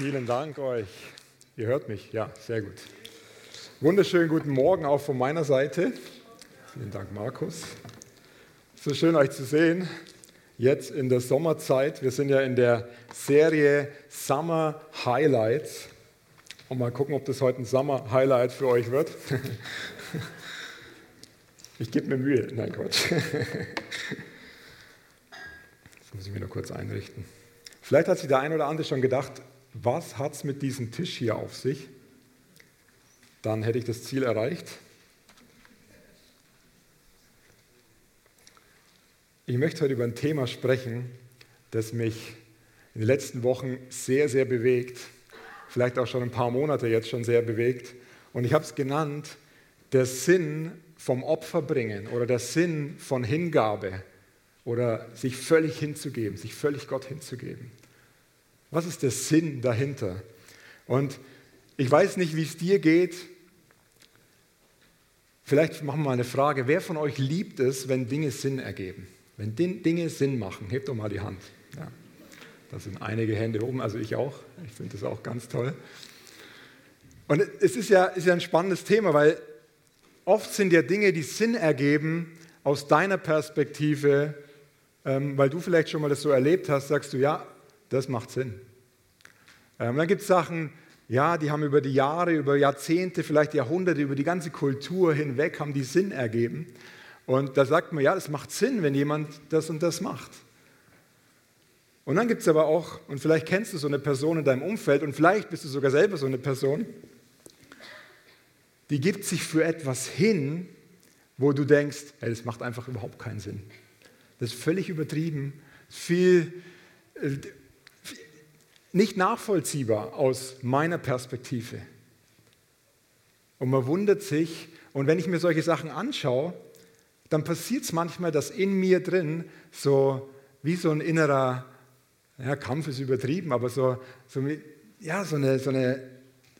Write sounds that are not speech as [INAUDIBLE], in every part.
Vielen Dank euch. Ihr hört mich, ja, sehr gut. Wunderschönen guten Morgen auch von meiner Seite. Vielen Dank, Markus. So schön euch zu sehen. Jetzt in der Sommerzeit. Wir sind ja in der Serie Summer Highlights. Und mal gucken, ob das heute ein Summer Highlight für euch wird. [LAUGHS] Ich gebe mir Mühe. Nein, Quatsch. [LAUGHS] Das muss ich mir nur kurz einrichten. Vielleicht hat sich der ein oder andere schon gedacht, was hat es mit diesem Tisch hier auf sich? Dann hätte ich das Ziel erreicht. Ich möchte heute über ein Thema sprechen, das mich in den letzten Wochen sehr, sehr bewegt, vielleicht auch schon ein paar Monate jetzt schon sehr bewegt. Und ich habe es genannt, der Sinn vom Opfer bringen oder der Sinn von Hingabe oder sich völlig hinzugeben, sich völlig Gott hinzugeben. Was ist der Sinn dahinter? Und ich weiß nicht, wie es dir geht. Vielleicht machen wir mal eine Frage. Wer von euch liebt es, wenn Dinge Sinn ergeben? Wenn Dinge Sinn machen? Hebt doch mal die Hand. Ja. Da sind einige Hände oben, also ich auch. Ich finde das auch ganz toll. Und es ist ja, ist ja ein spannendes Thema, weil oft sind ja Dinge, die Sinn ergeben, aus deiner Perspektive, ähm, weil du vielleicht schon mal das so erlebt hast, sagst du, ja, das macht Sinn. Ähm, dann gibt es Sachen, ja, die haben über die Jahre, über Jahrzehnte, vielleicht Jahrhunderte, über die ganze Kultur hinweg, haben die Sinn ergeben. Und da sagt man, ja, das macht Sinn, wenn jemand das und das macht. Und dann gibt es aber auch, und vielleicht kennst du so eine Person in deinem Umfeld und vielleicht bist du sogar selber so eine Person, die gibt sich für etwas hin, wo du denkst, hey, das macht einfach überhaupt keinen Sinn. Das ist völlig übertrieben, viel, äh, nicht nachvollziehbar aus meiner Perspektive. Und man wundert sich, und wenn ich mir solche Sachen anschaue, dann passiert es manchmal, dass in mir drin so wie so ein innerer ja, Kampf ist übertrieben, aber so, so, ja, so eine, so eine,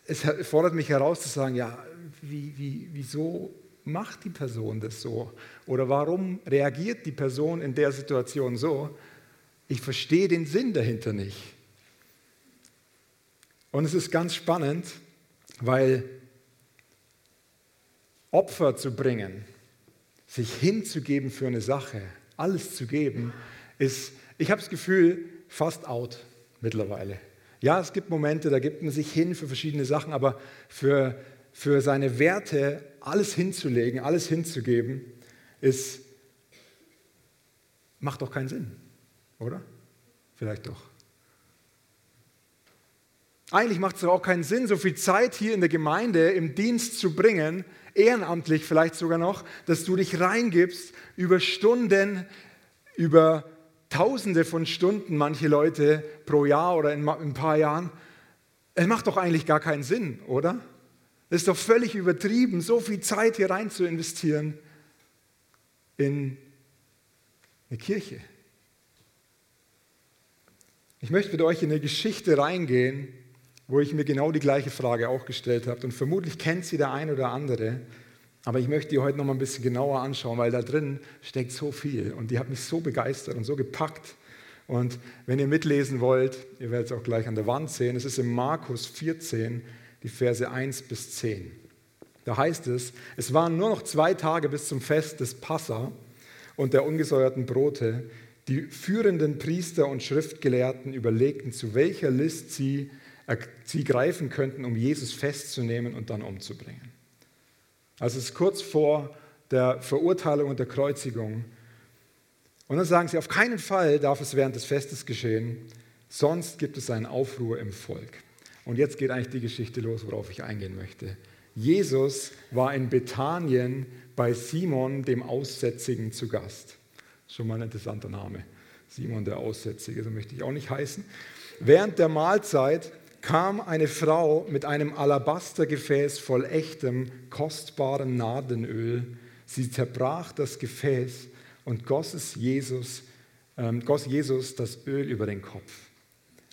es fordert mich heraus zu sagen, ja, wie, wie, wieso macht die Person das so? Oder warum reagiert die Person in der Situation so? Ich verstehe den Sinn dahinter nicht. Und es ist ganz spannend, weil Opfer zu bringen, sich hinzugeben für eine Sache, alles zu geben, ist, ich habe das Gefühl, fast out mittlerweile. Ja, es gibt Momente, da gibt man sich hin für verschiedene Sachen, aber für, für seine Werte alles hinzulegen, alles hinzugeben, ist, macht doch keinen Sinn, oder? Vielleicht doch. Eigentlich macht es auch keinen Sinn, so viel Zeit hier in der Gemeinde im Dienst zu bringen, ehrenamtlich vielleicht sogar noch, dass du dich reingibst über Stunden, über Tausende von Stunden, manche Leute pro Jahr oder in ein paar Jahren. Es macht doch eigentlich gar keinen Sinn, oder? Es ist doch völlig übertrieben, so viel Zeit hier rein zu investieren in eine Kirche. Ich möchte mit euch in eine Geschichte reingehen, wo ich mir genau die gleiche Frage auch gestellt habe. Und vermutlich kennt sie der ein oder andere. Aber ich möchte die heute noch mal ein bisschen genauer anschauen, weil da drin steckt so viel. Und die hat mich so begeistert und so gepackt. Und wenn ihr mitlesen wollt, ihr werdet es auch gleich an der Wand sehen, es ist in Markus 14, die Verse 1 bis 10. Da heißt es, es waren nur noch zwei Tage bis zum Fest des Passa und der ungesäuerten Brote. Die führenden Priester und Schriftgelehrten überlegten, zu welcher List sie sie greifen könnten, um Jesus festzunehmen und dann umzubringen. Also es ist kurz vor der Verurteilung und der Kreuzigung. Und dann sagen sie, auf keinen Fall darf es während des Festes geschehen, sonst gibt es einen Aufruhr im Volk. Und jetzt geht eigentlich die Geschichte los, worauf ich eingehen möchte. Jesus war in Bethanien bei Simon, dem Aussätzigen, zu Gast. Schon mal ein interessanter Name. Simon der Aussätzige, so möchte ich auch nicht heißen. Während der Mahlzeit kam eine Frau mit einem Alabastergefäß voll echtem, kostbarem Nadenöl. Sie zerbrach das Gefäß und goss, es Jesus, ähm, goss Jesus das Öl über den Kopf.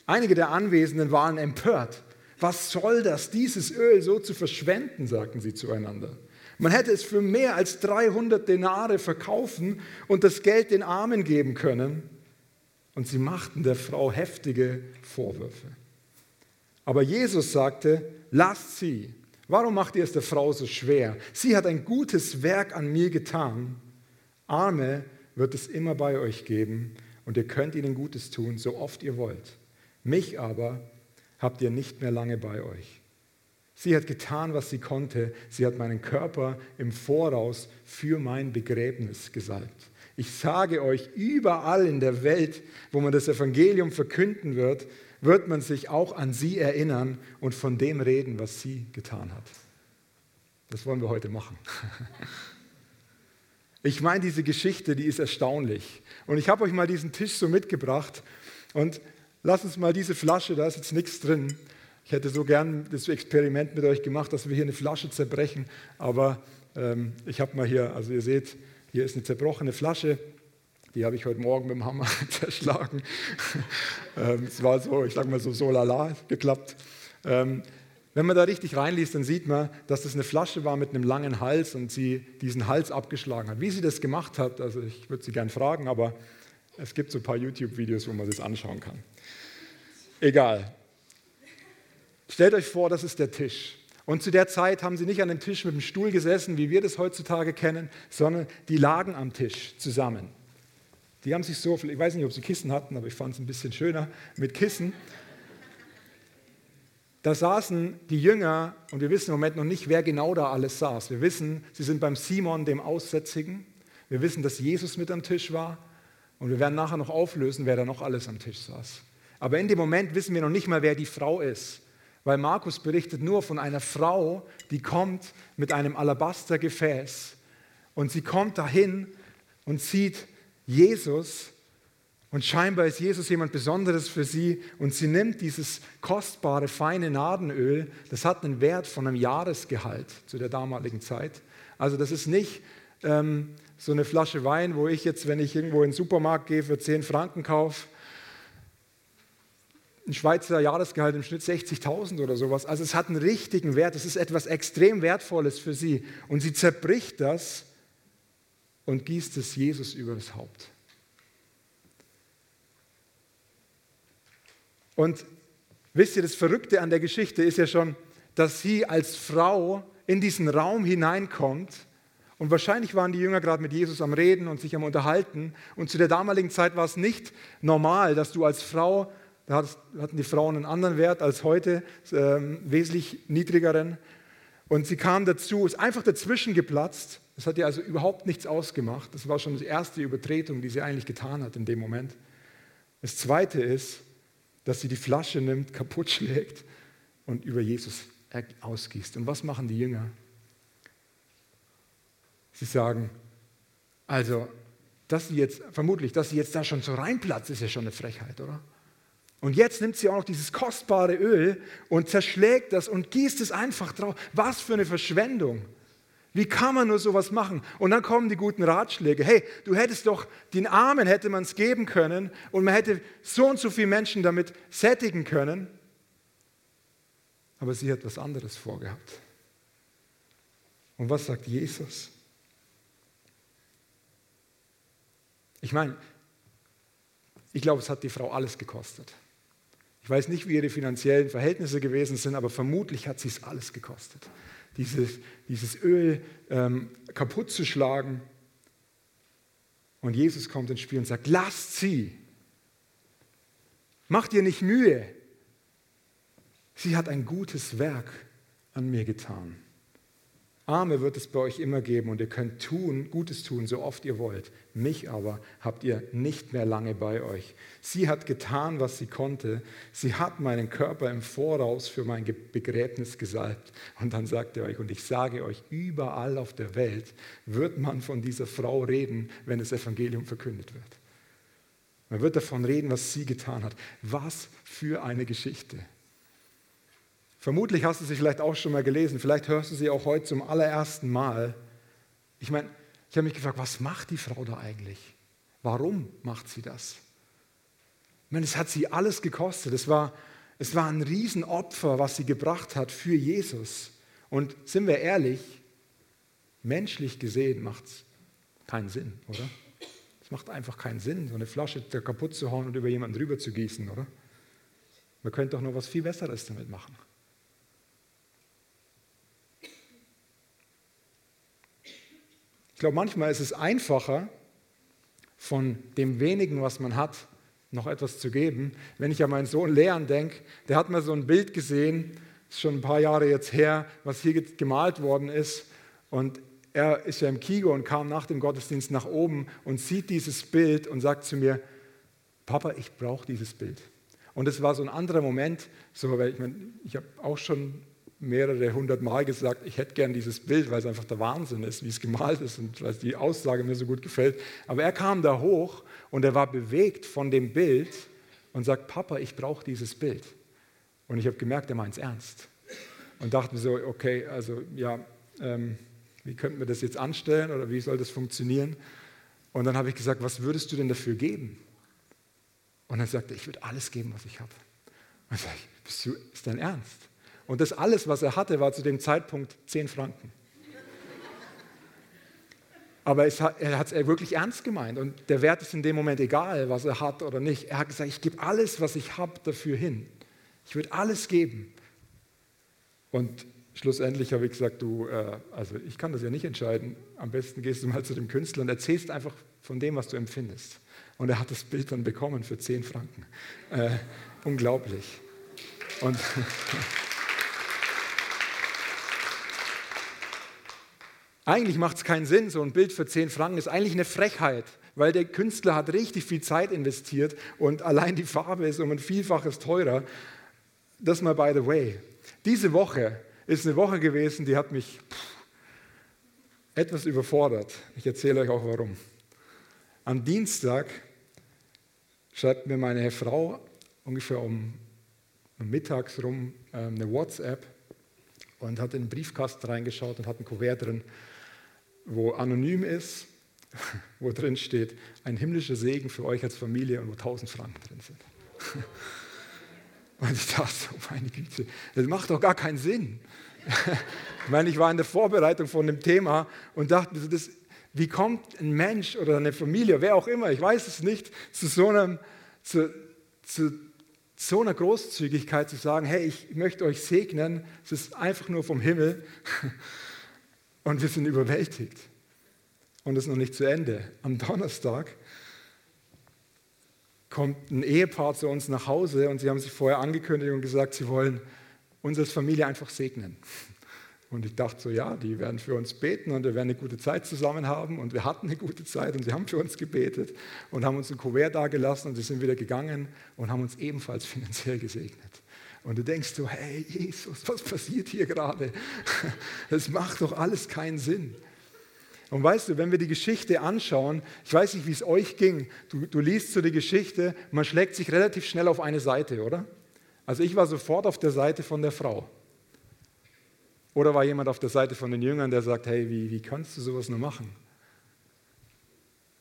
Einige der Anwesenden waren empört. Was soll das, dieses Öl so zu verschwenden, sagten sie zueinander. Man hätte es für mehr als 300 Denare verkaufen und das Geld den Armen geben können. Und sie machten der Frau heftige Vorwürfe. Aber Jesus sagte, lasst sie. Warum macht ihr es der Frau so schwer? Sie hat ein gutes Werk an mir getan. Arme wird es immer bei euch geben und ihr könnt ihnen Gutes tun, so oft ihr wollt. Mich aber habt ihr nicht mehr lange bei euch. Sie hat getan, was sie konnte. Sie hat meinen Körper im Voraus für mein Begräbnis gesalbt. Ich sage euch, überall in der Welt, wo man das Evangelium verkünden wird, wird man sich auch an sie erinnern und von dem reden, was sie getan hat. Das wollen wir heute machen. [LAUGHS] Ich meine, diese Geschichte, die ist erstaunlich. Und ich habe euch mal diesen Tisch so mitgebracht und lasst uns mal diese Flasche, da ist jetzt nichts drin. Ich hätte so gern das Experiment mit euch gemacht, dass wir hier eine Flasche zerbrechen, aber ähm, ich habe mal hier, also ihr seht, hier ist eine zerbrochene Flasche. Die habe ich heute Morgen mit dem Hammer [LAUGHS] zerschlagen. Ähm, es war so, ich sage mal so, so lala geklappt. Ähm, wenn man da richtig reinliest, dann sieht man, dass das eine Flasche war mit einem langen Hals und sie diesen Hals abgeschlagen hat. Wie sie das gemacht hat, also ich würde sie gern fragen, aber es gibt so ein paar YouTube-Videos, wo man das anschauen kann. Egal. Stellt euch vor, das ist der Tisch. Und zu der Zeit haben sie nicht an dem Tisch mit dem Stuhl gesessen, wie wir das heutzutage kennen, sondern die lagen am Tisch zusammen. Die haben sich so, ich weiß nicht, ob sie Kissen hatten, aber ich fand es ein bisschen schöner mit Kissen. Da saßen die Jünger und wir wissen im Moment noch nicht, wer genau da alles saß. Wir wissen, sie sind beim Simon, dem Aussätzigen. Wir wissen, dass Jesus mit am Tisch war. Und wir werden nachher noch auflösen, wer da noch alles am Tisch saß. Aber in dem Moment wissen wir noch nicht mal, wer die Frau ist weil Markus berichtet nur von einer Frau, die kommt mit einem Alabastergefäß und sie kommt dahin und sieht Jesus und scheinbar ist Jesus jemand Besonderes für sie und sie nimmt dieses kostbare, feine Nadenöl, das hat einen Wert von einem Jahresgehalt zu der damaligen Zeit. Also das ist nicht ähm, so eine Flasche Wein, wo ich jetzt, wenn ich irgendwo in den Supermarkt gehe, für 10 Franken kaufe ein Schweizer Jahresgehalt im Schnitt 60.000 oder sowas. Also es hat einen richtigen Wert. Es ist etwas extrem Wertvolles für sie. Und sie zerbricht das und gießt es Jesus über das Haupt. Und wisst ihr, das Verrückte an der Geschichte ist ja schon, dass sie als Frau in diesen Raum hineinkommt. Und wahrscheinlich waren die Jünger gerade mit Jesus am Reden und sich am Unterhalten. Und zu der damaligen Zeit war es nicht normal, dass du als Frau da hatten die Frauen einen anderen Wert als heute, ähm, wesentlich niedrigeren. Und sie kam dazu, ist einfach dazwischen geplatzt. Das hat ihr also überhaupt nichts ausgemacht. Das war schon die erste Übertretung, die sie eigentlich getan hat in dem Moment. Das zweite ist, dass sie die Flasche nimmt, kaputt schlägt und über Jesus ausgießt. Und was machen die Jünger? Sie sagen, also, dass sie jetzt, vermutlich, dass sie jetzt da schon so reinplatzt, ist ja schon eine Frechheit, oder? Und jetzt nimmt sie auch noch dieses kostbare Öl und zerschlägt das und gießt es einfach drauf. Was für eine Verschwendung. Wie kann man nur sowas machen? Und dann kommen die guten Ratschläge. Hey, du hättest doch, den Armen hätte man es geben können und man hätte so und so viele Menschen damit sättigen können. Aber sie hat was anderes vorgehabt. Und was sagt Jesus? Ich meine, ich glaube, es hat die Frau alles gekostet. Ich weiß nicht, wie ihre finanziellen Verhältnisse gewesen sind, aber vermutlich hat sie es alles gekostet. Dieses, dieses Öl ähm, kaputt zu schlagen. Und Jesus kommt ins Spiel und sagt, lasst sie. Macht ihr nicht Mühe. Sie hat ein gutes Werk an mir getan. Arme wird es bei euch immer geben und ihr könnt tun, Gutes tun, so oft ihr wollt. Mich aber habt ihr nicht mehr lange bei euch. Sie hat getan, was sie konnte. Sie hat meinen Körper im Voraus für mein Begräbnis gesalbt. Und dann sagt er euch, und ich sage euch, überall auf der Welt wird man von dieser Frau reden, wenn das Evangelium verkündet wird. Man wird davon reden, was sie getan hat. Was für eine Geschichte. Vermutlich hast du sie vielleicht auch schon mal gelesen, vielleicht hörst du sie auch heute zum allerersten Mal. Ich meine, ich habe mich gefragt, was macht die Frau da eigentlich? Warum macht sie das? Ich meine, es hat sie alles gekostet. Es war, es war ein Riesenopfer, was sie gebracht hat für Jesus. Und sind wir ehrlich, menschlich gesehen macht es keinen Sinn, oder? Es macht einfach keinen Sinn, so eine Flasche kaputt zu hauen und über jemanden drüber zu gießen, oder? Man könnte doch noch was viel Besseres damit machen. Ich glaube, manchmal ist es einfacher, von dem wenigen, was man hat, noch etwas zu geben. Wenn ich an meinen Sohn Leon denke, der hat mal so ein Bild gesehen, ist schon ein paar Jahre jetzt her, was hier gemalt worden ist. Und er ist ja im Kigo und kam nach dem Gottesdienst nach oben und sieht dieses Bild und sagt zu mir, Papa, ich brauche dieses Bild. Und es war so ein anderer Moment, so, weil ich, mein, ich habe auch schon mehrere hundert Mal gesagt, ich hätte gern dieses Bild, weil es einfach der Wahnsinn ist, wie es gemalt ist und weil die Aussage mir so gut gefällt. Aber er kam da hoch und er war bewegt von dem Bild und sagt, Papa, ich brauche dieses Bild. Und ich habe gemerkt, er meint es ernst. Und dachte mir so, okay, also ja, ähm, wie könnten wir das jetzt anstellen oder wie soll das funktionieren? Und dann habe ich gesagt, was würdest du denn dafür geben? Und er sagte, ich würde alles geben, was ich habe. Und ich sage, bist du, ist dein Ernst? Und das alles, was er hatte, war zu dem Zeitpunkt 10 Franken. Aber hat, er hat es wirklich ernst gemeint und der Wert ist in dem Moment egal, was er hat oder nicht. Er hat gesagt, ich gebe alles, was ich habe, dafür hin. Ich würde alles geben. Und schlussendlich habe ich gesagt, du, äh, also ich kann das ja nicht entscheiden. Am besten gehst du mal zu dem Künstler und erzählst einfach von dem, was du empfindest. Und er hat das Bild dann bekommen für 10 Franken. Äh, unglaublich. Und [LAUGHS] Eigentlich macht es keinen Sinn, so ein Bild für 10 Franken ist eigentlich eine Frechheit, weil der Künstler hat richtig viel Zeit investiert und allein die Farbe ist um ein Vielfaches teurer. Das mal by the way. Diese Woche ist eine Woche gewesen, die hat mich etwas überfordert. Ich erzähle euch auch warum. Am Dienstag schreibt mir meine Frau ungefähr um mittags rum ähm, eine WhatsApp und hat in den Briefkasten reingeschaut und hat ein Kuvert drin wo anonym ist, [LAUGHS] wo drin steht, ein himmlischer Segen für euch als Familie und wo 1000 Franken drin sind. [LAUGHS] Und ich dachte, oh meine Güte, das macht doch gar keinen Sinn. [LAUGHS] Ich meine, ich war in der Vorbereitung von dem Thema und dachte, das, wie kommt ein Mensch oder eine Familie, wer auch immer, ich weiß es nicht, zu so, einem, zu, zu so einer Großzügigkeit zu sagen, hey, ich möchte euch segnen, es ist einfach nur vom Himmel. Und wir sind überwältigt. Und es ist noch nicht zu Ende. Am Donnerstag kommt ein Ehepaar zu uns nach Hause und sie haben sich vorher angekündigt und gesagt, sie wollen uns als Familie einfach segnen. Und ich dachte so, ja, die werden für uns beten und wir werden eine gute Zeit zusammen haben. Und wir hatten eine gute Zeit und sie haben für uns gebetet und haben uns ein Kuvert dagelassen und sie sind wieder gegangen und haben uns ebenfalls finanziell gesegnet. Und du denkst so, hey Jesus, was passiert hier gerade? [LAUGHS] Das macht doch alles keinen Sinn. Und weißt du, wenn wir die Geschichte anschauen, ich weiß nicht, wie es euch ging, du, du liest so die Geschichte, man schlägt sich relativ schnell auf eine Seite, oder? Also ich war sofort auf der Seite von der Frau. Oder war jemand auf der Seite von den Jüngern, der sagt, hey, wie, wie kannst du sowas nur machen?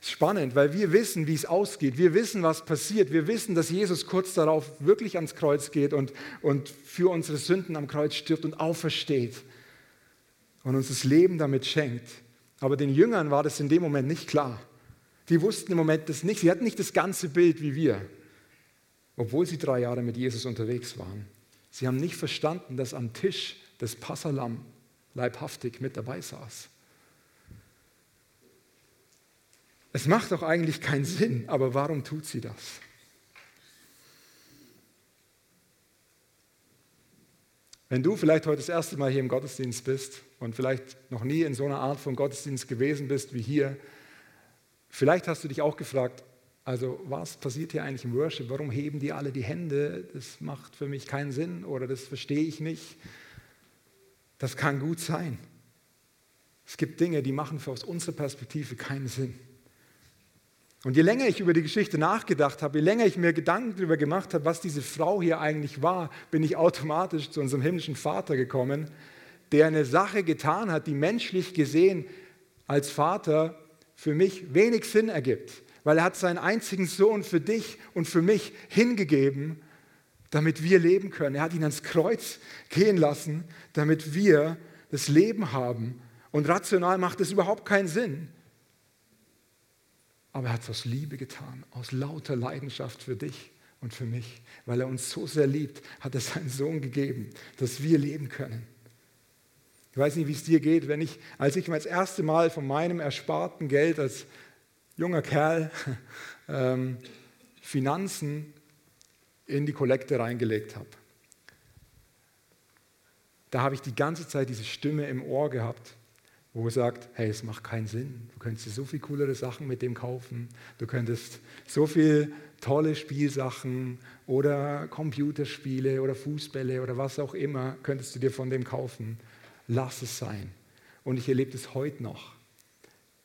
Spannend, weil wir wissen, wie es ausgeht. Wir wissen, was passiert. Wir wissen, dass Jesus kurz darauf wirklich ans Kreuz geht und, und für unsere Sünden am Kreuz stirbt und aufersteht und uns das Leben damit schenkt. Aber den Jüngern war das in dem Moment nicht klar. Die wussten im Moment das nicht. Sie hatten nicht das ganze Bild wie wir, obwohl sie drei Jahre mit Jesus unterwegs waren. Sie haben nicht verstanden, dass am Tisch das Passalam leibhaftig mit dabei saß. Es macht doch eigentlich keinen Sinn, aber warum tut sie das? Wenn du vielleicht heute das erste Mal hier im Gottesdienst bist und vielleicht noch nie in so einer Art von Gottesdienst gewesen bist wie hier, vielleicht hast du dich auch gefragt, also was passiert hier eigentlich im Worship? Warum heben die alle die Hände? Das macht für mich keinen Sinn oder das verstehe ich nicht. Das kann gut sein. Es gibt Dinge, die machen aus unserer Perspektive keinen Sinn. Und je länger ich über die Geschichte nachgedacht habe, je länger ich mir Gedanken darüber gemacht habe, was diese Frau hier eigentlich war, bin ich automatisch zu unserem himmlischen Vater gekommen, der eine Sache getan hat, die menschlich gesehen als Vater für mich wenig Sinn ergibt, weil er hat seinen einzigen Sohn für dich und für mich hingegeben, damit wir leben können. Er hat ihn ans Kreuz gehen lassen, damit wir das Leben haben. Und rational macht es überhaupt keinen Sinn. Aber er hat es aus Liebe getan, aus lauter Leidenschaft für dich und für mich. Weil er uns so sehr liebt, hat er seinen Sohn gegeben, dass wir leben können. Ich weiß nicht, wie es dir geht, wenn ich, als ich das erste Mal von meinem ersparten Geld als junger Kerl [LAUGHS] ähm, Finanzen in die Kollekte reingelegt habe. Da habe ich die ganze Zeit diese Stimme im Ohr gehabt, wo sagt, hey, es macht keinen Sinn. Du könntest dir so viel coolere Sachen mit dem kaufen. Du könntest so viel tolle Spielsachen oder Computerspiele oder Fußbälle oder was auch immer könntest du dir von dem kaufen. Lass es sein. Und ich erlebe das heute noch.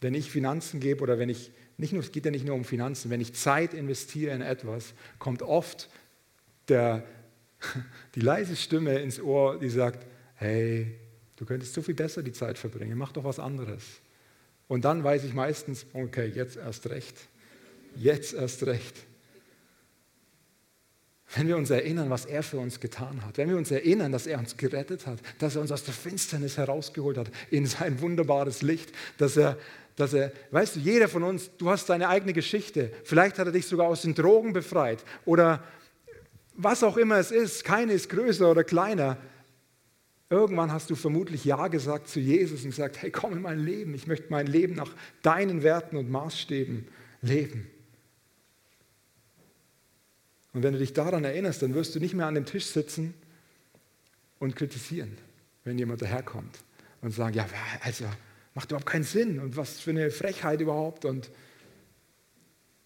Wenn ich Finanzen gebe oder wenn ich, nicht nur, es geht ja nicht nur um Finanzen, wenn ich Zeit investiere in etwas, kommt oft der, [LAUGHS] die leise Stimme ins Ohr, die sagt, hey, du könntest so viel besser die Zeit verbringen, mach doch was anderes. Und dann weiß ich meistens, okay, jetzt erst recht. Jetzt erst recht. Wenn wir uns erinnern, was er für uns getan hat, wenn wir uns erinnern, dass er uns gerettet hat, dass er uns aus der Finsternis herausgeholt hat in sein wunderbares Licht, dass er, dass er, weißt du, jeder von uns, du hast deine eigene Geschichte. Vielleicht hat er dich sogar aus den Drogen befreit oder was auch immer es ist. Keine ist größer oder kleiner. Irgendwann hast du vermutlich Ja gesagt zu Jesus und gesagt, hey, komm in mein Leben. Ich möchte mein Leben nach deinen Werten und Maßstäben leben. Und wenn du dich daran erinnerst, dann wirst du nicht mehr an dem Tisch sitzen und kritisieren, wenn jemand daherkommt und sagen, ja, also macht überhaupt keinen Sinn und was für eine Frechheit überhaupt. Und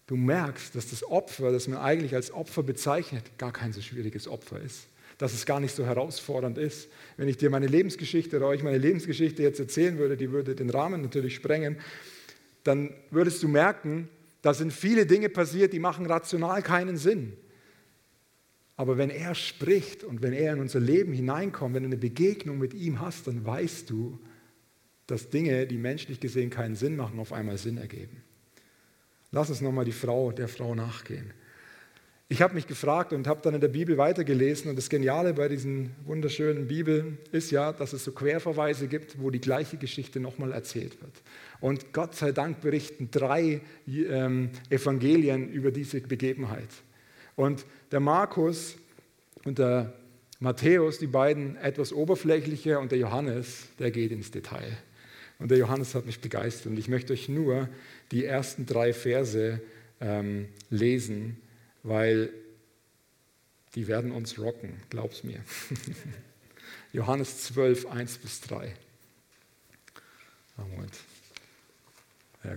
du merkst, dass das Opfer, das man eigentlich als Opfer bezeichnet, gar kein so schwieriges Opfer ist. Dass es gar nicht so herausfordernd ist. Wenn ich dir meine Lebensgeschichte oder euch meine Lebensgeschichte jetzt erzählen würde, die würde den Rahmen natürlich sprengen, dann würdest du merken, da sind viele Dinge passiert, die machen rational keinen Sinn. Aber wenn er spricht und wenn er in unser Leben hineinkommt, wenn du eine Begegnung mit ihm hast, dann weißt du, dass Dinge, die menschlich gesehen keinen Sinn machen, auf einmal Sinn ergeben. Lass uns nochmal die Frau, der Frau nachgehen. Ich habe mich gefragt und habe dann in der Bibel weitergelesen und das Geniale bei diesen wunderschönen Bibeln ist ja, dass es so Querverweise gibt, wo die gleiche Geschichte nochmal erzählt wird. Und Gott sei Dank berichten drei ähm, Evangelien über diese Begebenheit. Und der Markus und der Matthäus, die beiden etwas oberflächlicher und der Johannes, der geht ins Detail. Und der Johannes hat mich begeistert. Und ich möchte euch nur die ersten drei Verse ähm, lesen, weil die werden uns rocken, glaub's mir. [LAUGHS] Johannes 12, 1 bis 3. Moment. Ja,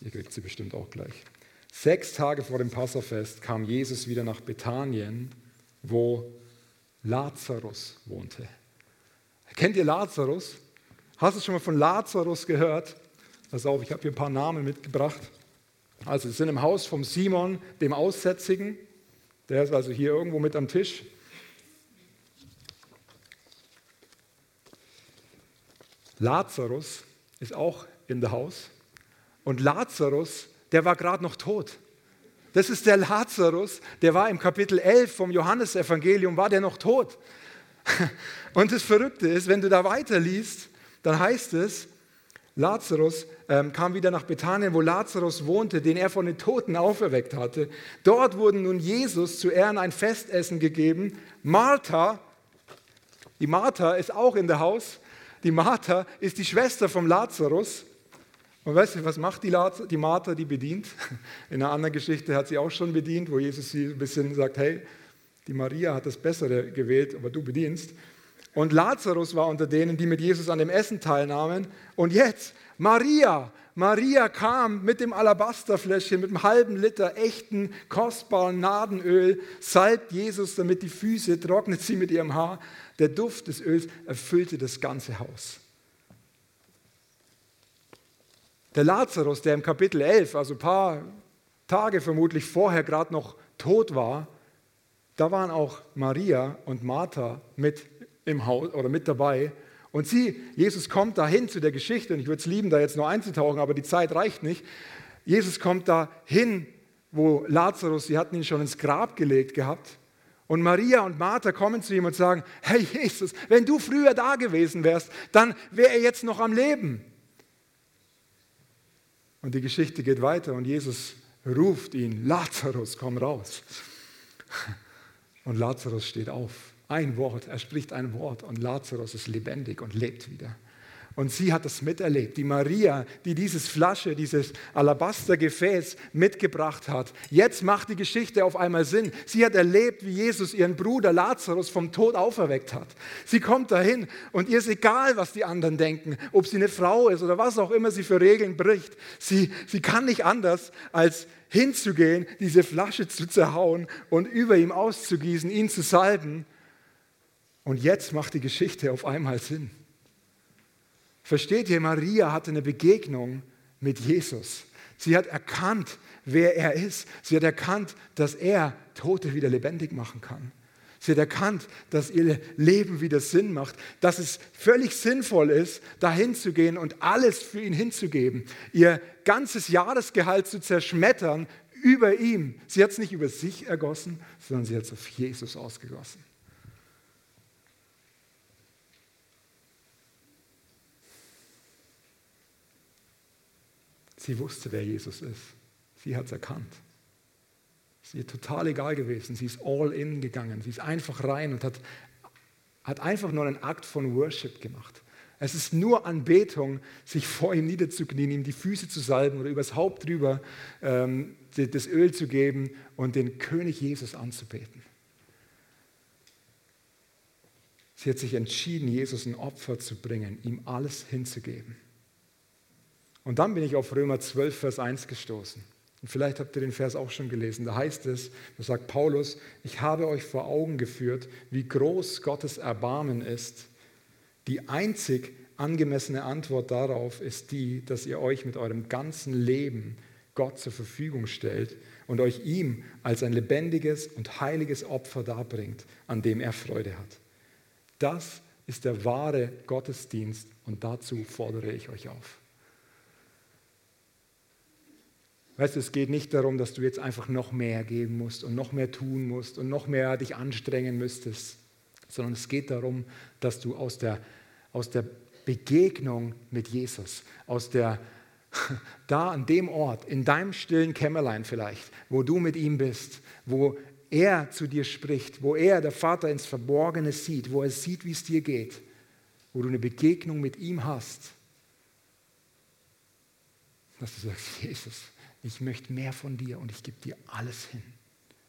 ihr kriegt sie bestimmt auch gleich. Sechs Tage vor dem Passafest kam Jesus wieder nach Bethanien, wo Lazarus wohnte. Kennt ihr Lazarus? Hast du schon mal von Lazarus gehört? Pass auf, ich habe hier ein paar Namen mitgebracht. Also, wir sind im Haus vom Simon, dem Aussätzigen. Der ist also hier irgendwo mit am Tisch. Lazarus ist auch in der Haus. Und Lazarus der war gerade noch tot. Das ist der Lazarus, der war im Kapitel 11 vom Johannesevangelium, war der noch tot. [LAUGHS] Und das Verrückte ist, wenn du da weiterliest, dann heißt es, Lazarus ähm, kam wieder nach Bethanien, wo Lazarus wohnte, den er von den Toten auferweckt hatte. Dort wurden nun Jesus zu Ehren ein Festessen gegeben. Martha, die Martha ist auch in der Haus. Die Martha ist die Schwester vom Lazarus. Und weißt du, was macht die, die Martha? Die bedient. [LAUGHS] In einer anderen Geschichte hat sie auch schon bedient, wo Jesus sie ein bisschen sagt, hey, die Maria hat das Bessere gewählt, aber du bedienst. Und Lazarus war unter denen, die mit Jesus an dem Essen teilnahmen. Und jetzt, Maria, Maria kam mit dem Alabasterfläschchen, mit einem halben Liter echten, kostbaren Nadenöl, salbt Jesus damit die Füße, trocknet sie mit ihrem Haar. Der Duft des Öls erfüllte das ganze Haus. Der Lazarus, der im Kapitel 11, also ein paar Tage vermutlich vorher gerade noch tot war, da waren auch Maria und Martha mit im Haus oder mit dabei. Und sie, Jesus kommt dahin zu der Geschichte, und ich würde es lieben, da jetzt nur einzutauchen, aber die Zeit reicht nicht. Jesus kommt dahin, wo Lazarus, sie hatten ihn schon ins Grab gelegt gehabt. Und Maria und Martha kommen zu ihm und sagen: Hey Jesus, wenn du früher da gewesen wärst, dann wäre er jetzt noch am Leben. Und die Geschichte geht weiter und Jesus ruft ihn, Lazarus, komm raus. Und Lazarus steht auf. Ein Wort, er spricht ein Wort und Lazarus ist lebendig und lebt wieder. Und sie hat das miterlebt. Die Maria, die dieses Flasche, dieses Alabastergefäß mitgebracht hat. Jetzt macht die Geschichte auf einmal Sinn. Sie hat erlebt, wie Jesus ihren Bruder Lazarus vom Tod auferweckt hat. Sie kommt dahin und ihr ist egal, was die anderen denken, ob sie eine Frau ist oder was auch immer sie für Regeln bricht. Sie, sie kann nicht anders, als hinzugehen, diese Flasche zu zerhauen und über ihm auszugießen, ihn zu salben. Und jetzt macht die Geschichte auf einmal Sinn. Versteht ihr, Maria hatte eine Begegnung mit Jesus. Sie hat erkannt, wer er ist. Sie hat erkannt, dass er Tote wieder lebendig machen kann. Sie hat erkannt, dass ihr Leben wieder Sinn macht, dass es völlig sinnvoll ist, dahin zu gehen und alles für ihn hinzugeben, ihr ganzes Jahresgehalt zu zerschmettern über ihm. Sie hat es nicht über sich ergossen, sondern sie hat es auf Jesus ausgegossen. Sie wusste, wer Jesus ist. Sie hat es erkannt. Es ist total egal gewesen. Sie ist all in gegangen. Sie ist einfach rein und hat, hat einfach nur einen Akt von Worship gemacht. Es ist nur Anbetung, sich vor ihm niederzuknien, ihm die Füße zu salben oder übers Haupt drüber ähm, das Öl zu geben und den König Jesus anzubeten. Sie hat sich entschieden, Jesus ein Opfer zu bringen, ihm alles hinzugeben. Und dann bin ich auf Römer 12, Vers 1 gestoßen. Und vielleicht habt ihr den Vers auch schon gelesen. Da heißt es, da sagt Paulus, ich habe euch vor Augen geführt, wie groß Gottes Erbarmen ist. Die einzig angemessene Antwort darauf ist die, dass ihr euch mit eurem ganzen Leben Gott zur Verfügung stellt und euch ihm als ein lebendiges und heiliges Opfer darbringt, an dem er Freude hat. Das ist der wahre Gottesdienst und dazu fordere ich euch auf. Weißt du, es geht nicht darum, dass du jetzt einfach noch mehr geben musst und noch mehr tun musst und noch mehr dich anstrengen müsstest, sondern es geht darum, dass du aus der, aus der Begegnung mit Jesus, aus der, [LAUGHS] da an dem Ort, in deinem stillen Kämmerlein vielleicht, wo du mit ihm bist, wo er zu dir spricht, wo er, der Vater, ins Verborgene sieht, wo er sieht, wie es dir geht, wo du eine Begegnung mit ihm hast, dass du sagst, Jesus, ich möchte mehr von dir und ich gebe dir alles hin.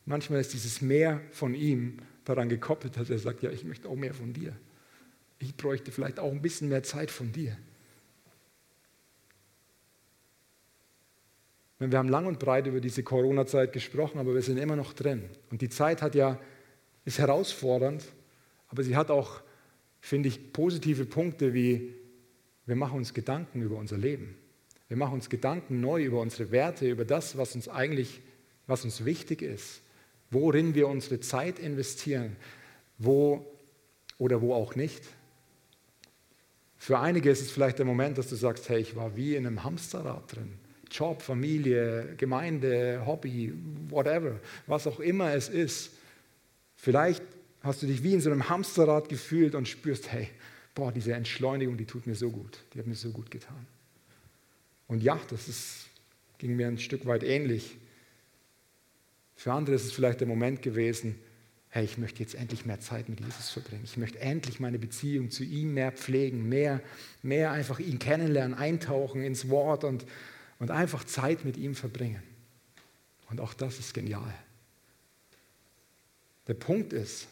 Manchmal ist dieses Mehr von ihm daran gekoppelt, dass er sagt, ja, ich möchte auch mehr von dir. Ich bräuchte vielleicht auch ein bisschen mehr Zeit von dir. Wir haben lang und breit über diese Corona-Zeit gesprochen, aber wir sind immer noch drin. Und die Zeit hat ja, ist herausfordernd, aber sie hat auch, finde ich, positive Punkte wie, wir machen uns Gedanken über unser Leben. Wir machen uns Gedanken neu über unsere Werte, über das, was uns eigentlich, was uns wichtig ist, worin wir unsere Zeit investieren, wo oder wo auch nicht. Für einige ist es vielleicht der Moment, dass du sagst, hey, ich war wie in einem Hamsterrad drin. Job, Familie, Gemeinde, Hobby, whatever, was auch immer es ist. Vielleicht hast du dich wie in so einem Hamsterrad gefühlt und spürst, hey, boah, diese Entschleunigung, die tut mir so gut, die hat mir so gut getan. Und ja, das ist, ging mir ein Stück weit ähnlich. Für andere ist es vielleicht der Moment gewesen, hey, ich möchte jetzt endlich mehr Zeit mit Jesus verbringen. Ich möchte endlich meine Beziehung zu ihm mehr pflegen, mehr, mehr einfach ihn kennenlernen, eintauchen ins Wort und, und einfach Zeit mit ihm verbringen. Und auch das ist genial. Der Punkt ist,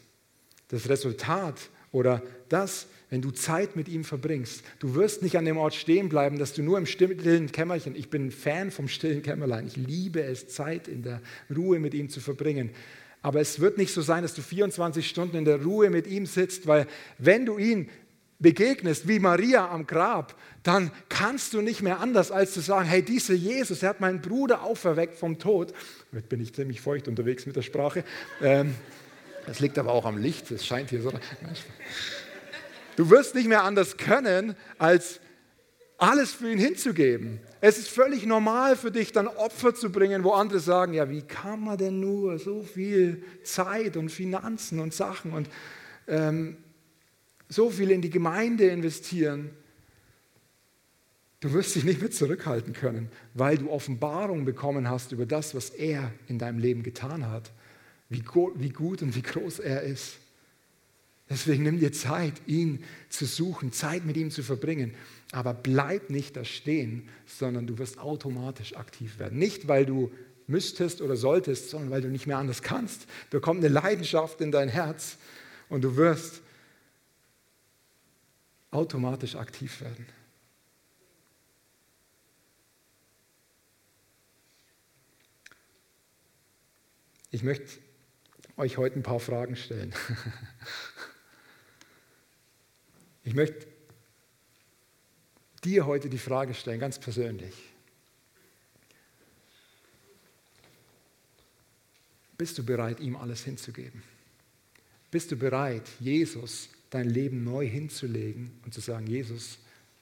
das Resultat oder das, wenn du Zeit mit ihm verbringst. Du wirst nicht an dem Ort stehen bleiben, dass du nur im stillen Kämmerchen, ich bin Fan vom stillen Kämmerlein, ich liebe es, Zeit in der Ruhe mit ihm zu verbringen. Aber es wird nicht so sein, dass du 24 Stunden in der Ruhe mit ihm sitzt, weil wenn du ihn begegnest, wie Maria am Grab, dann kannst du nicht mehr anders, als zu sagen, hey, dieser Jesus, er hat meinen Bruder auferweckt vom Tod. Jetzt bin ich ziemlich feucht unterwegs mit der Sprache. Ähm, das liegt aber auch am Licht, es scheint hier so. Du wirst nicht mehr anders können, als alles für ihn hinzugeben. Es ist völlig normal für dich, dann Opfer zu bringen, wo andere sagen, ja, wie kann man denn nur so viel Zeit und Finanzen und Sachen und ähm, so viel in die Gemeinde investieren. Du wirst dich nicht mehr zurückhalten können, weil du Offenbarung bekommen hast über das, was er in deinem Leben getan hat. Wie, wie gut und wie groß er ist. Deswegen nimm dir Zeit, ihn zu suchen, Zeit mit ihm zu verbringen. Aber bleib nicht da stehen, sondern du wirst automatisch aktiv werden. Nicht, weil du müsstest oder solltest, sondern weil du nicht mehr anders kannst. Da kommt eine Leidenschaft in dein Herz und du wirst automatisch aktiv werden. Ich möchte euch heute ein paar Fragen stellen. [LAUGHS] Ich möchte dir heute die Frage stellen, ganz persönlich. Bist du bereit, ihm alles hinzugeben? Bist du bereit, Jesus dein Leben neu hinzulegen und zu sagen, Jesus,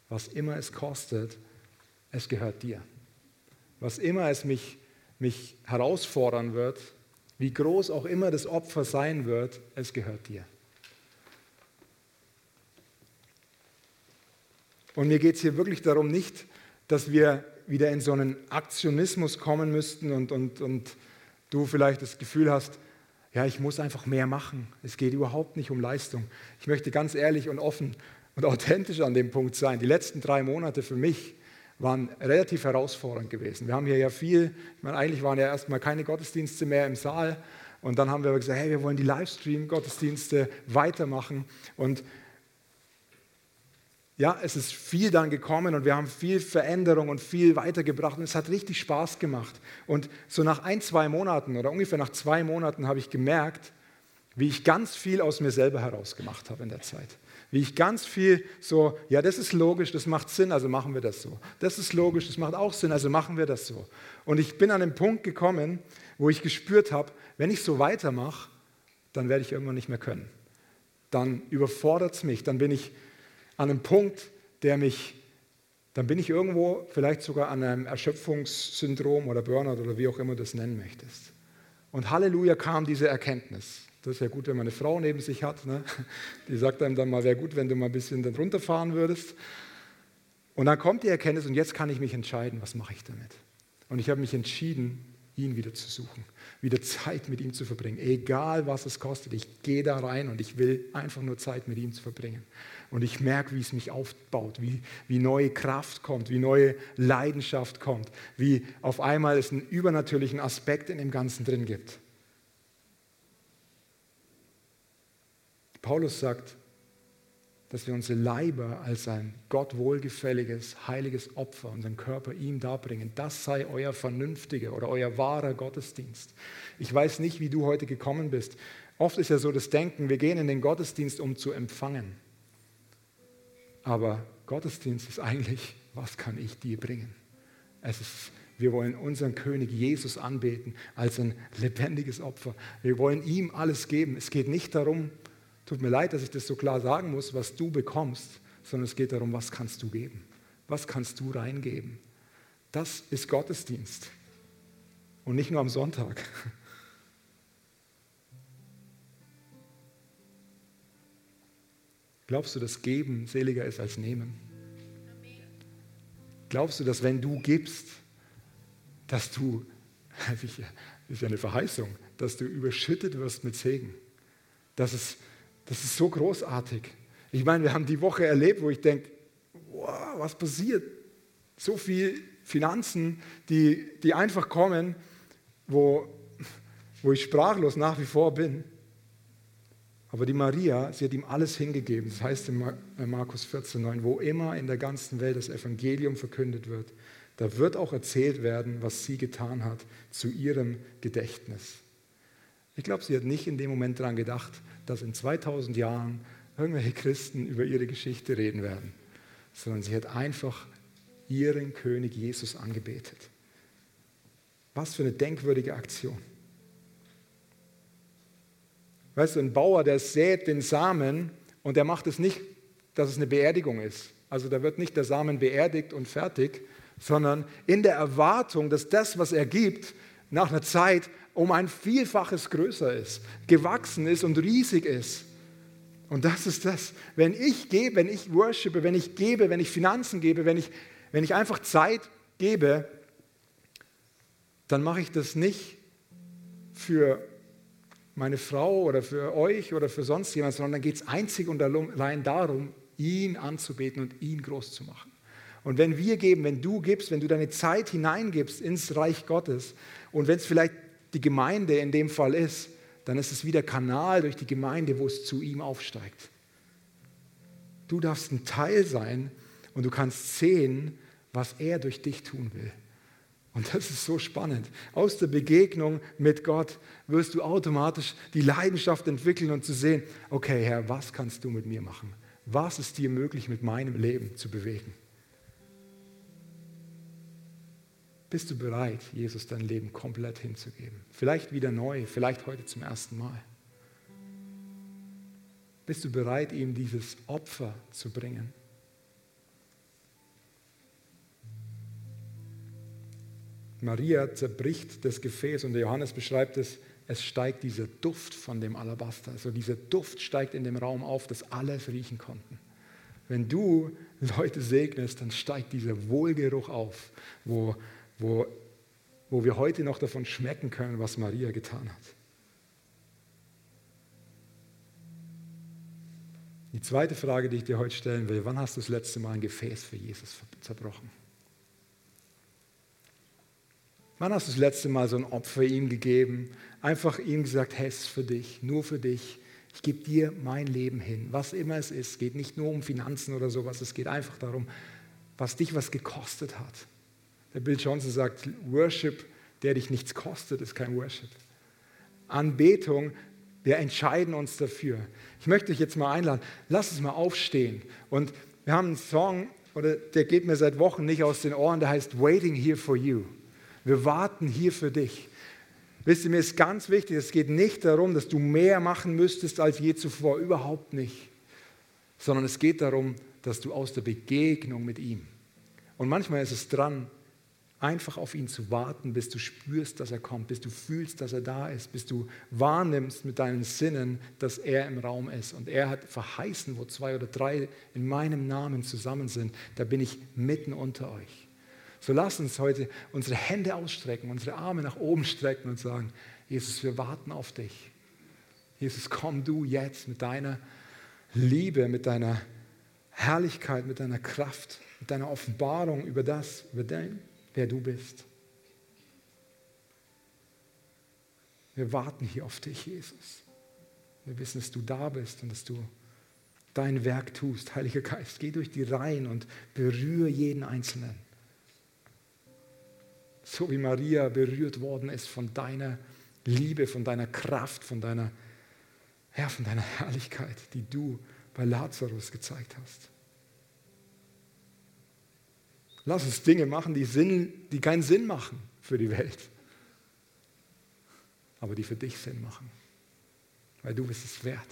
was immer es kostet, es gehört dir. Was immer es mich, mich herausfordern wird, wie groß auch immer das Opfer sein wird, es gehört dir. Und mir geht es hier wirklich darum, nicht, dass wir wieder in so einen Aktionismus kommen müssten und, und, und du vielleicht das Gefühl hast, ja, ich muss einfach mehr machen. Es geht überhaupt nicht um Leistung. Ich möchte ganz ehrlich und offen und authentisch an dem Punkt sein. Die letzten drei Monate für mich waren relativ herausfordernd gewesen. Wir haben hier ja viel, ich meine, eigentlich waren ja erstmal keine Gottesdienste mehr im Saal. Und dann haben wir gesagt, hey, wir wollen die Livestream-Gottesdienste weitermachen. Und ja, es ist viel dann gekommen und wir haben viel Veränderung und viel weitergebracht und es hat richtig Spaß gemacht. Und so nach ein, zwei Monaten oder ungefähr nach zwei Monaten habe ich gemerkt, wie ich ganz viel aus mir selber herausgemacht habe in der Zeit. Wie ich ganz viel so, ja, das ist logisch, das macht Sinn, also machen wir das so. Das ist logisch, das macht auch Sinn, also machen wir das so. Und ich bin an den Punkt gekommen, wo ich gespürt habe, wenn ich so weitermache, dann werde ich irgendwann nicht mehr können. Dann überfordert es mich, dann bin ich an einem Punkt, der mich, dann bin ich irgendwo vielleicht sogar an einem Erschöpfungssyndrom oder Burnout oder wie auch immer du das nennen möchtest. Und Halleluja kam diese Erkenntnis. Das ist ja gut, wenn man eine Frau neben sich hat. Ne? Die sagt einem dann mal, wäre gut, wenn du mal ein bisschen dann runterfahren würdest. Und dann kommt die Erkenntnis und jetzt kann ich mich entscheiden, was mache ich damit. Und ich habe mich entschieden, ihn wieder zu suchen, wieder Zeit mit ihm zu verbringen, egal was es kostet. Ich gehe da rein und ich will einfach nur Zeit mit ihm zu verbringen. Und ich merke, wie es mich aufbaut, wie, wie neue Kraft kommt, wie neue Leidenschaft kommt, wie auf einmal es einen übernatürlichen Aspekt in dem Ganzen drin gibt. Paulus sagt, dass wir unsere Leiber als ein Gott wohlgefälliges, heiliges Opfer, unseren Körper ihm darbringen. Das sei euer vernünftiger oder euer wahrer Gottesdienst. Ich weiß nicht, wie du heute gekommen bist. Oft ist ja so das Denken, wir gehen in den Gottesdienst, um zu empfangen. Aber Gottesdienst ist eigentlich, was kann ich dir bringen? Es ist, wir wollen unseren König Jesus anbeten als ein lebendiges Opfer. Wir wollen ihm alles geben. Es geht nicht darum, tut mir leid, dass ich das so klar sagen muss, was du bekommst, sondern es geht darum, was kannst du geben? Was kannst du reingeben? Das ist Gottesdienst. Und nicht nur am Sonntag. [LAUGHS] Glaubst du, dass Geben seliger ist als Nehmen? Glaubst du, dass wenn du gibst, dass du, [LAUGHS] das ist ja eine Verheißung, dass du überschüttet wirst mit Segen? Das ist, das ist so großartig. Ich meine, wir haben die Woche erlebt, wo ich denke, wow, was passiert? So viel Finanzen, die, die einfach kommen, wo, wo ich sprachlos nach wie vor bin. Aber die Maria, sie hat ihm alles hingegeben. Das heißt in Markus 14,9, wo immer in der ganzen Welt das Evangelium verkündet wird, da wird auch erzählt werden, was sie getan hat zu ihrem Gedächtnis. Ich glaube, sie hat nicht in dem Moment daran gedacht, dass in 2000 Jahren irgendwelche Christen über ihre Geschichte reden werden, sondern sie hat einfach ihren König Jesus angebetet. Was für eine denkwürdige Aktion. Weißt du, ein Bauer, der sät den Samen und der macht es nicht, dass es eine Beerdigung ist. Also da wird nicht der Samen beerdigt und fertig, sondern in der Erwartung, dass das, was er gibt, nach einer Zeit um ein Vielfaches größer ist, gewachsen ist und riesig ist. Und das ist das. Wenn ich gebe, wenn ich worshipe, wenn ich gebe, wenn ich Finanzen gebe, wenn ich, wenn ich einfach Zeit gebe, dann mache ich das nicht für meine Frau oder für euch oder für sonst jemand, sondern dann geht es einzig und allein darum, ihn anzubeten und ihn groß zu machen. Und wenn wir geben, wenn du gibst, wenn du deine Zeit hineingibst ins Reich Gottes und wenn es vielleicht die Gemeinde in dem Fall ist, dann ist es wie der Kanal durch die Gemeinde, wo es zu ihm aufsteigt. Du darfst ein Teil sein und du kannst sehen, was er durch dich tun will. Und das ist so spannend. Aus der Begegnung mit Gott wirst du automatisch die Leidenschaft entwickeln und zu sehen, okay Herr, was kannst du mit mir machen? Was ist dir möglich mit meinem Leben zu bewegen? Bist du bereit, Jesus dein Leben komplett hinzugeben? Vielleicht wieder neu, vielleicht heute zum ersten Mal. Bist du bereit, ihm dieses Opfer zu bringen? Maria zerbricht das Gefäß und der Johannes beschreibt es, es steigt dieser Duft von dem Alabaster. Also dieser Duft steigt in dem Raum auf, dass alle riechen konnten. Wenn du Leute segnest, dann steigt dieser Wohlgeruch auf, wo, wo, wo wir heute noch davon schmecken können, was Maria getan hat. Die zweite Frage, die ich dir heute stellen will, wann hast du das letzte Mal ein Gefäß für Jesus zerbrochen? Wann hast du das letzte Mal so ein Opfer ihm gegeben? Einfach ihm gesagt, hey, für dich, nur für dich. Ich gebe dir mein Leben hin, was immer es ist. Es geht nicht nur um Finanzen oder sowas, es geht einfach darum, was dich was gekostet hat. Bill Johnson sagt, Worship, der dich nichts kostet, ist kein Worship. Anbetung, wir entscheiden uns dafür. Ich möchte dich jetzt mal einladen, lass uns mal aufstehen. Und wir haben einen Song, oder der geht mir seit Wochen nicht aus den Ohren, der heißt Waiting Here for You. Wir warten hier für dich. Wisst ihr, mir ist ganz wichtig, es geht nicht darum, dass du mehr machen müsstest als je zuvor, überhaupt nicht, sondern es geht darum, dass du aus der Begegnung mit ihm, und manchmal ist es dran, einfach auf ihn zu warten, bis du spürst, dass er kommt, bis du fühlst, dass er da ist, bis du wahrnimmst mit deinen Sinnen, dass er im Raum ist. Und er hat verheißen, wo zwei oder drei in meinem Namen zusammen sind, da bin ich mitten unter euch. So lass uns heute unsere Hände ausstrecken, unsere Arme nach oben strecken und sagen, Jesus, wir warten auf dich. Jesus, komm du jetzt mit deiner Liebe, mit deiner Herrlichkeit, mit deiner Kraft, mit deiner Offenbarung über das, über den, wer du bist. Wir warten hier auf dich, Jesus. Wir wissen, dass du da bist und dass du dein Werk tust. Heiliger Geist, geh durch die Reihen und berühre jeden Einzelnen so wie Maria berührt worden ist von deiner Liebe, von deiner Kraft, von deiner, ja, von deiner Herrlichkeit, die du bei Lazarus gezeigt hast. Lass uns Dinge machen, die, Sinn, die keinen Sinn machen für die Welt, aber die für dich Sinn machen, weil du bist es wert.